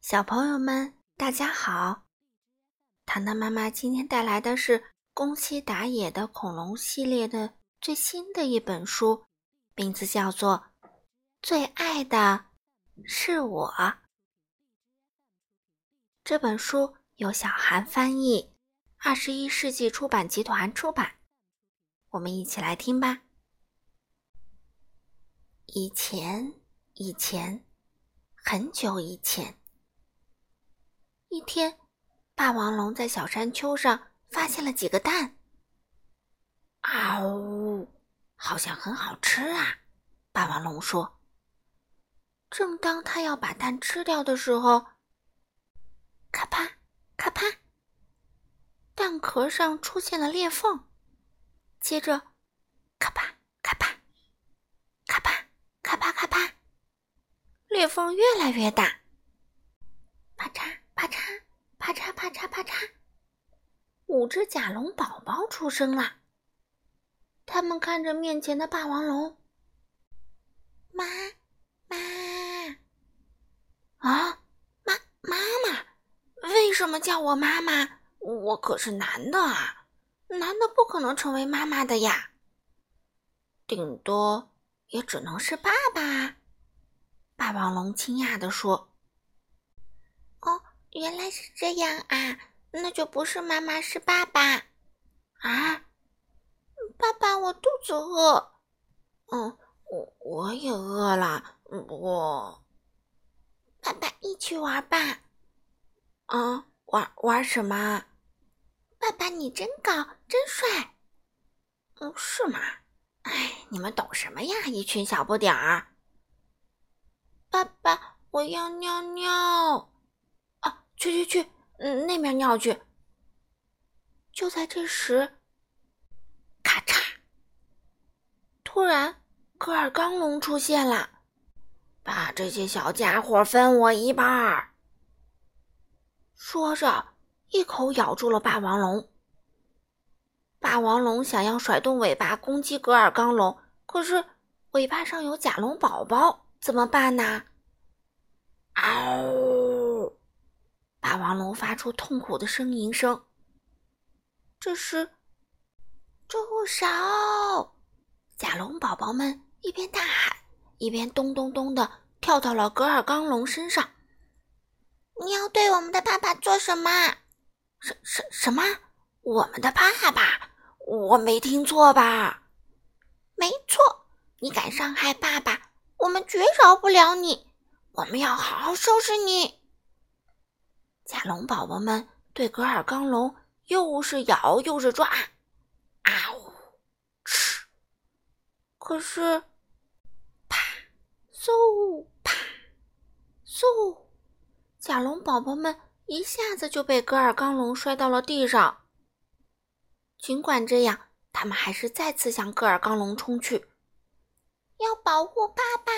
小朋友们，大家好！糖糖妈妈今天带来的是宫西达也的恐龙系列的最新的一本书，名字叫做《最爱的是我》。这本书由小韩翻译，二十一世纪出版集团出版。我们一起来听吧。以前，以前，很久以前。一天，霸王龙在小山丘上发现了几个蛋。啊呜，好像很好吃啊！霸王龙说。正当他要把蛋吃掉的时候，咔啪咔啪，蛋壳上出现了裂缝。接着，咔啪咔啪，咔啪咔啪咔啪，裂缝越来越大。啪嚓！啪嚓啪嚓啪嚓啪嚓，五只甲龙宝宝出生了。他们看着面前的霸王龙，妈妈啊，妈妈妈，为什么叫我妈妈？我可是男的啊，男的不可能成为妈妈的呀，顶多也只能是爸爸。霸王龙惊讶地说：“。”原来是这样啊，那就不是妈妈，是爸爸啊！爸爸，我肚子饿。嗯，我我也饿了。我，爸爸一起玩吧。啊，玩玩什么？爸爸，你真高，真帅。嗯，是吗？哎，你们懂什么呀？一群小不点儿。爸爸，我要尿尿。去去去，嗯，那边尿去。就在这时，咔嚓！突然，戈尔刚龙出现了，把这些小家伙分我一半儿。说着，一口咬住了霸王龙。霸王龙想要甩动尾巴攻击格尔刚龙，可是尾巴上有甲龙宝宝，怎么办呢？嗷！霸王龙发出痛苦的呻吟声。这时，住手！甲龙宝宝们一边大喊，一边咚咚咚的跳到了格尔刚龙身上。你要对我们的爸爸做什么？什什什么？我们的爸爸？我没听错吧？没错，你敢伤害爸爸，我们绝饶不了你！我们要好好收拾你！甲龙宝宝们对格尔刚龙又是咬又是抓，啊呜，吃！可是，啪，嗖，啪，嗖，甲龙宝宝们一下子就被格尔刚龙摔到了地上。尽管这样，他们还是再次向格尔刚龙冲去，要保护爸爸。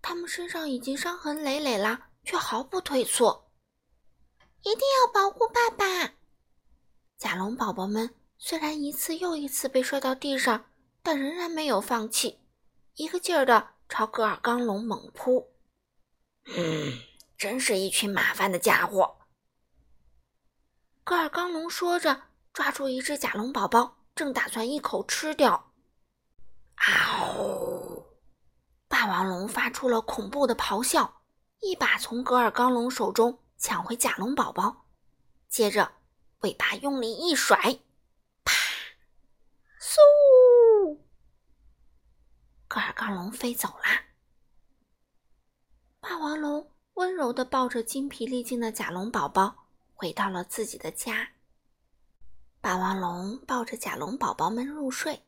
他们身上已经伤痕累累了。却毫不退缩，一定要保护爸爸。甲龙宝宝们虽然一次又一次被摔到地上，但仍然没有放弃，一个劲儿的朝戈尔刚龙猛扑。嗯，真是一群麻烦的家伙。戈尔刚龙说着，抓住一只甲龙宝宝，正打算一口吃掉。嗷！霸王龙发出了恐怖的咆哮。一把从格尔刚龙手中抢回甲龙宝宝，接着尾巴用力一甩，啪！嗖！格尔刚龙飞走啦。霸王龙温柔的抱着精疲力尽的甲龙宝宝，回到了自己的家。霸王龙抱着甲龙宝宝们入睡。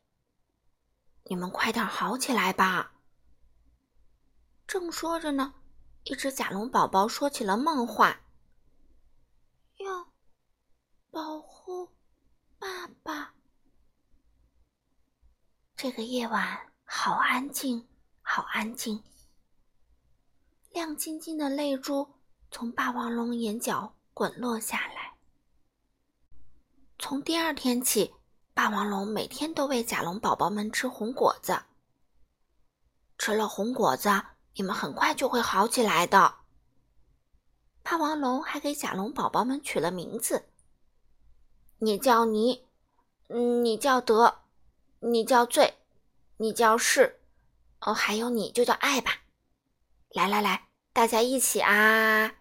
你们快点好起来吧！正说着呢。一只甲龙宝宝说起了梦话：“要保护爸爸。”这个夜晚好安静，好安静。亮晶晶的泪珠从霸王龙眼角滚落下来。从第二天起，霸王龙每天都喂甲龙宝宝们吃红果子。吃了红果子。你们很快就会好起来的。霸王龙还给甲龙宝宝们取了名字：你叫你，你叫德，你叫醉，你叫是，哦，还有你就叫爱吧。来来来，大家一起啊！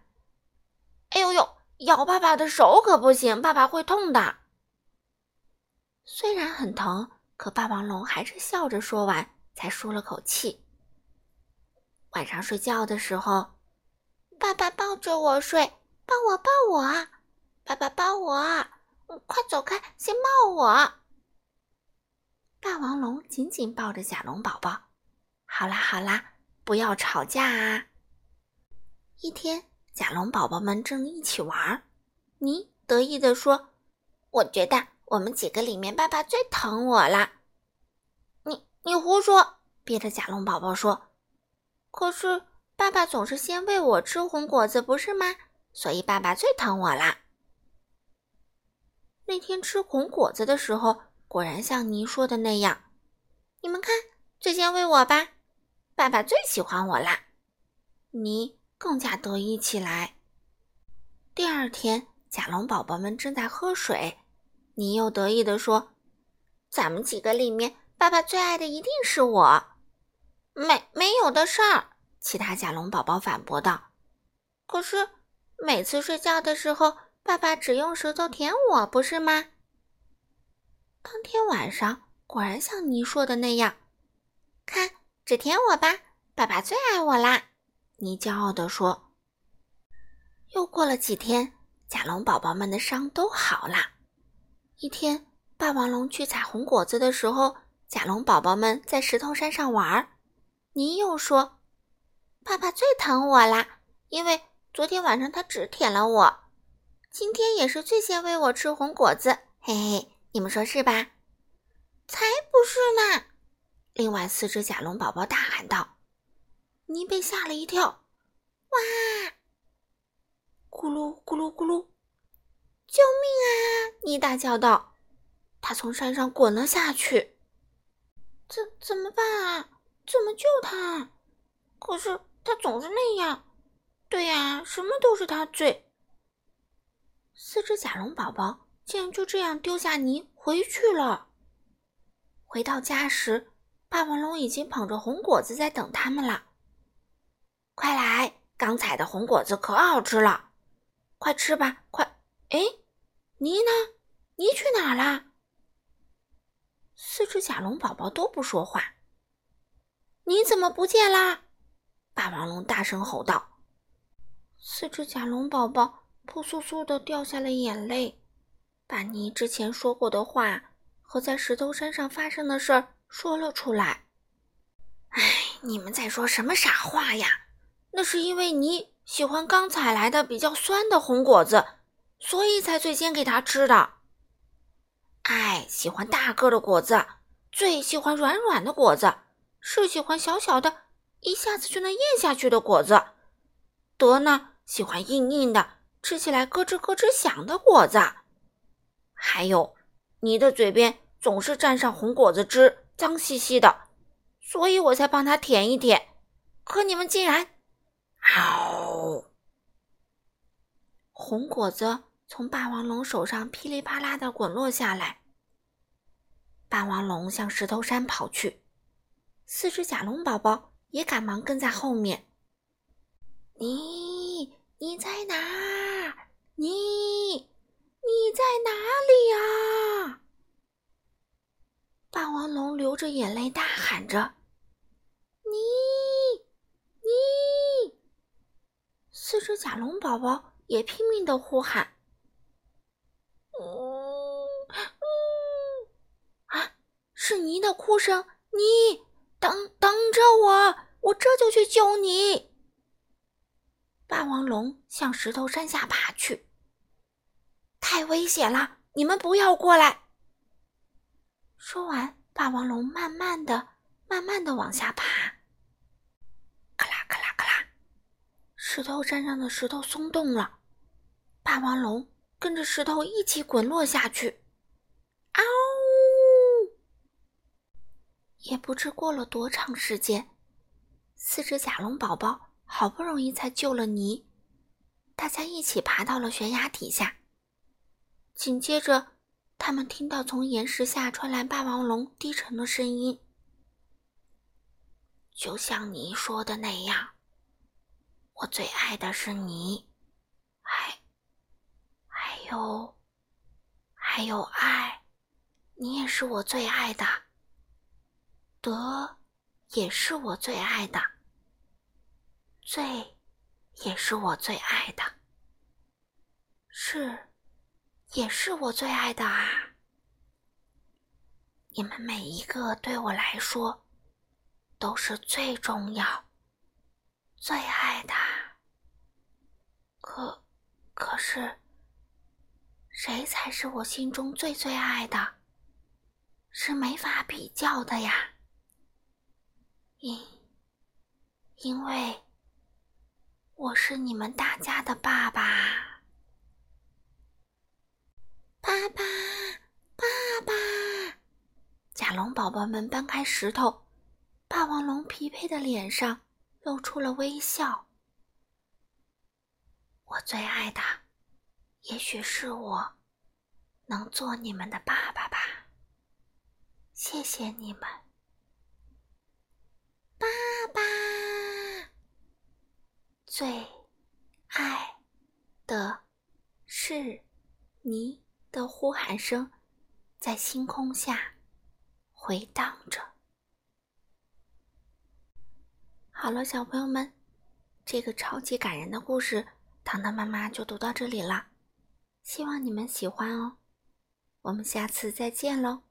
哎呦呦，咬爸爸的手可不行，爸爸会痛的。虽然很疼，可霸王龙还是笑着说完，才舒了口气。晚上睡觉的时候。爸爸抱着我睡，抱我抱我，爸爸抱我，快走开，先抱我。霸王龙紧紧抱着甲龙宝宝。好啦好啦，不要吵架啊！一天，甲龙宝宝们正一起玩，你得意地说：“我觉得我们几个里面，爸爸最疼我了。”你你胡说！别的甲龙宝宝说：“可是。”爸爸总是先喂我吃红果子，不是吗？所以爸爸最疼我啦。那天吃红果子的时候，果然像您说的那样。你们看，最先喂我吧，爸爸最喜欢我啦。你更加得意起来。第二天，甲龙宝宝们正在喝水，你又得意地说：“咱们几个里面，爸爸最爱的一定是我。”没没有的事儿。其他甲龙宝宝反驳道：“可是每次睡觉的时候，爸爸只用舌头舔我，不是吗？”当天晚上，果然像你说的那样，看，只舔我吧，爸爸最爱我啦！你骄傲地说。又过了几天，甲龙宝宝们的伤都好了。一天，霸王龙去采红果子的时候，甲龙宝宝们在石头山上玩儿，你又说。爸爸最疼我啦，因为昨天晚上他只舔了我，今天也是最先喂我吃红果子，嘿嘿，你们说是吧？才不是呢！另外四只甲龙宝宝大喊道：“你被吓了一跳！”哇！咕噜咕噜咕噜！救命啊！你大叫道：“他从山上滚了下去，怎怎么办啊？怎么救他？可是……”他总是那样，对呀，什么都是他最。四只甲龙宝宝竟然就这样丢下你回去了。回到家时，霸王龙已经捧着红果子在等他们了。快来，刚采的红果子可好吃了，快吃吧，快！哎，你呢？你去哪了？四只甲龙宝宝都不说话。你怎么不见啦？霸王龙大声吼道：“四只甲龙宝宝扑簌簌的掉下了眼泪，把你之前说过的话和在石头山上发生的事儿说了出来。哎，你们在说什么傻话呀？那是因为你喜欢刚采来的比较酸的红果子，所以才最先给他吃的。哎喜欢大个的果子，最喜欢软软的果子，是喜欢小小的。”一下子就能咽下去的果子，德呢喜欢硬硬的，吃起来咯吱咯吱响的果子。还有，你的嘴边总是沾上红果子汁，脏兮兮的，所以我才帮他舔一舔。可你们竟然，嗷！红果子从霸王龙手上噼里啪啦的滚落下来。霸王龙向石头山跑去，四只甲龙宝宝。也赶忙跟在后面。你你在哪？你你在哪里呀？霸王龙流着眼泪大喊着：“你你！”四只甲龙宝宝也拼命的呼喊：“嗯嗯！”啊，是你的哭声，你。等等着我，我这就去救你。霸王龙向石头山下爬去，太危险了，你们不要过来。说完，霸王龙慢慢的、慢慢的往下爬。咔啦咔啦咔啦，石头山上的石头松动了，霸王龙跟着石头一起滚落下去。嗷！也不知过了多长时间，四只甲龙宝宝好不容易才救了你，大家一起爬到了悬崖底下。紧接着，他们听到从岩石下传来霸王龙低沉的声音：“就像你说的那样，我最爱的是你，还还有还有爱，你也是我最爱的。德也是我最爱的，罪也是我最爱的，是。”也是我最爱的啊！你们每一个对我来说都是最重要、最爱的。可，可是，谁才是我心中最最爱的？是没法比较的呀！因，因为我是你们大家的爸爸。爸爸，爸爸！甲龙宝宝们搬开石头，霸王龙疲惫的脸上露出了微笑。我最爱的，也许是我能做你们的爸爸吧。谢谢你们，爸爸！最爱的是你。的呼喊声在星空下回荡着。好了，小朋友们，这个超级感人的故事，糖糖妈妈就读到这里了。希望你们喜欢哦。我们下次再见喽。